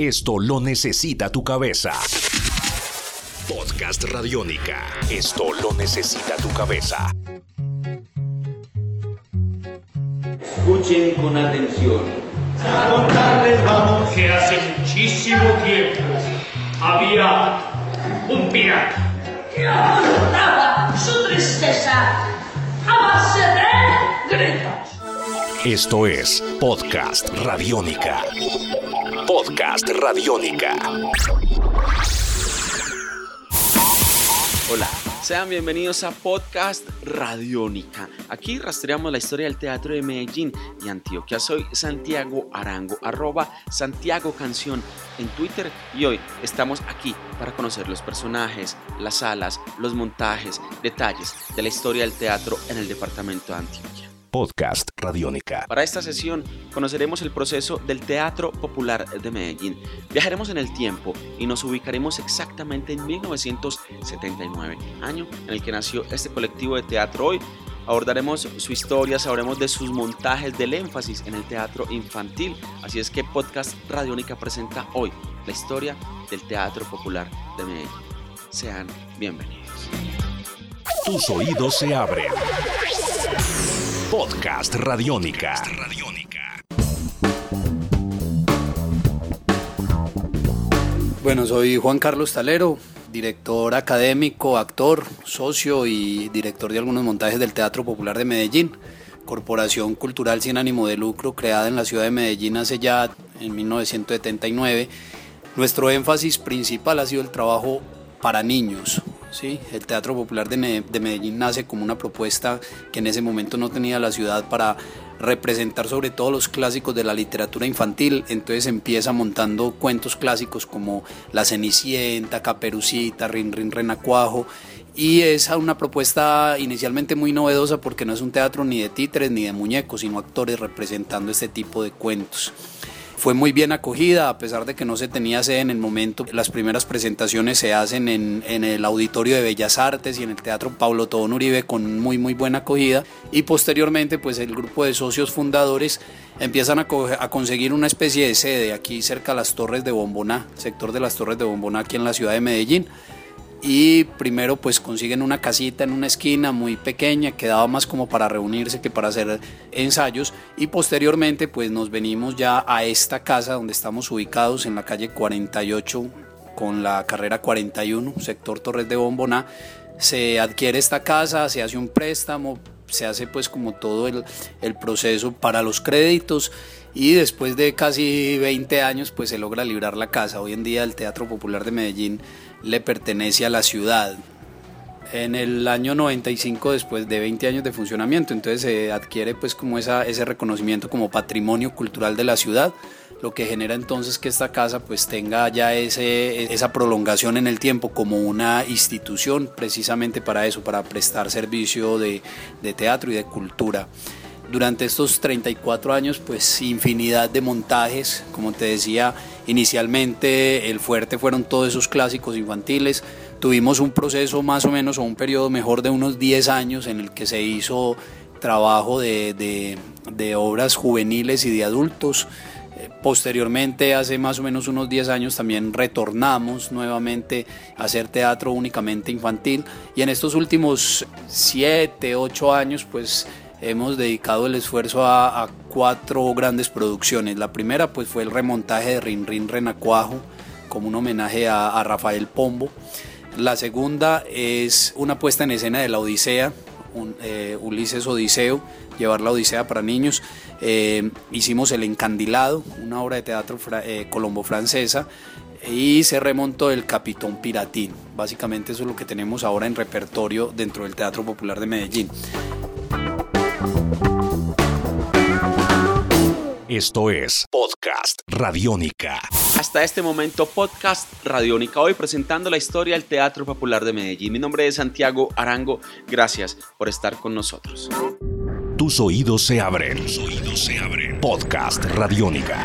Esto lo necesita tu cabeza. Podcast Radiónica. Esto lo necesita tu cabeza. Escuchen con atención. A contarles vamos que hace muchísimo tiempo había un pirata. que abandonaba su tristeza a base de gritos. Esto es Podcast Radiónica. Podcast Radiónica. Hola, sean bienvenidos a Podcast Radiónica. Aquí rastreamos la historia del teatro de Medellín y Antioquia. Soy Santiago Arango, arroba Santiago Canción en Twitter y hoy estamos aquí para conocer los personajes, las salas, los montajes, detalles de la historia del teatro en el departamento de Antioquia. Podcast Radiónica. Para esta sesión conoceremos el proceso del Teatro Popular de Medellín. Viajaremos en el tiempo y nos ubicaremos exactamente en 1979, año en el que nació este colectivo de teatro hoy. Abordaremos su historia, sabremos de sus montajes, del énfasis en el teatro infantil. Así es que Podcast Radiónica presenta hoy la historia del Teatro Popular de Medellín. Sean bienvenidos. Tus oídos se abren. Podcast Radiónica. Bueno, soy Juan Carlos Talero, director académico, actor, socio y director de algunos montajes del Teatro Popular de Medellín, corporación cultural sin ánimo de lucro creada en la ciudad de Medellín hace ya en 1979. Nuestro énfasis principal ha sido el trabajo para niños. ¿Sí? El Teatro Popular de, Medellín nace como una propuesta que en ese momento no tenía la ciudad para representar sobre todo los clásicos de la literatura infantil, entonces empieza montando cuentos clásicos como La Cenicienta, Caperucita, Rin Rin Renacuajo, y es una propuesta inicialmente muy novedosa porque no es un teatro ni de títeres ni de muñecos, sino actores representando este tipo de cuentos. Fue muy bien acogida, a pesar de que no se tenía sede en el momento. Las primeras presentaciones se hacen en, en el Auditorio de Bellas Artes y en el Teatro Pablo Tobón Uribe con muy muy buena acogida. Y posteriormente, pues el grupo de socios fundadores empiezan a, a conseguir una especie de sede aquí cerca de las Torres de Bomboná, sector de las Torres de Bomboná aquí en la ciudad de Medellín y primero pues consiguen una casita en una esquina muy pequeña que daba más como para reunirse que para hacer ensayos y posteriormente pues nos venimos ya a esta casa donde estamos ubicados en la calle 48 con la carrera 41 sector Torres de Bomboná. Se adquiere esta casa se hace un préstamo se hace pues como todo el, el proceso para los créditos y después de casi 20 años pues se logra librar la casa. Hoy en día el Teatro Popular de Medellín le pertenece a la ciudad. En el año 95 después de 20 años de funcionamiento, entonces se adquiere pues como ese reconocimiento como patrimonio cultural de la ciudad lo que genera entonces que esta casa pues tenga ya ese, esa prolongación en el tiempo como una institución precisamente para eso, para prestar servicio de, de teatro y de cultura. Durante estos 34 años pues infinidad de montajes, como te decía inicialmente el fuerte fueron todos esos clásicos infantiles, tuvimos un proceso más o menos o un periodo mejor de unos 10 años en el que se hizo trabajo de, de, de obras juveniles y de adultos, Posteriormente, hace más o menos unos 10 años, también retornamos nuevamente a hacer teatro únicamente infantil. Y en estos últimos 7, 8 años, pues hemos dedicado el esfuerzo a, cuatro grandes producciones. La primera pues fue el remontaje de Rin Rin Renacuajo como un homenaje a, Rafael Pombo. La segunda es una puesta en escena de la Odisea, eh, Ulises Odiseo, llevar la Odisea para niños. Eh, hicimos El Encandilado, una obra de teatro eh, colombo-francesa, y se remontó el Capitón Piratín. Básicamente eso es lo que tenemos ahora en repertorio dentro del Teatro Popular de Medellín. Esto es Podcast Radiónica. Hasta este momento, Podcast Radiónica, hoy presentando la historia del Teatro Popular de Medellín. Mi nombre es Santiago Arango, gracias por estar con nosotros. Tus oídos se abren. Tus oídos se abren. Podcast Radiónica.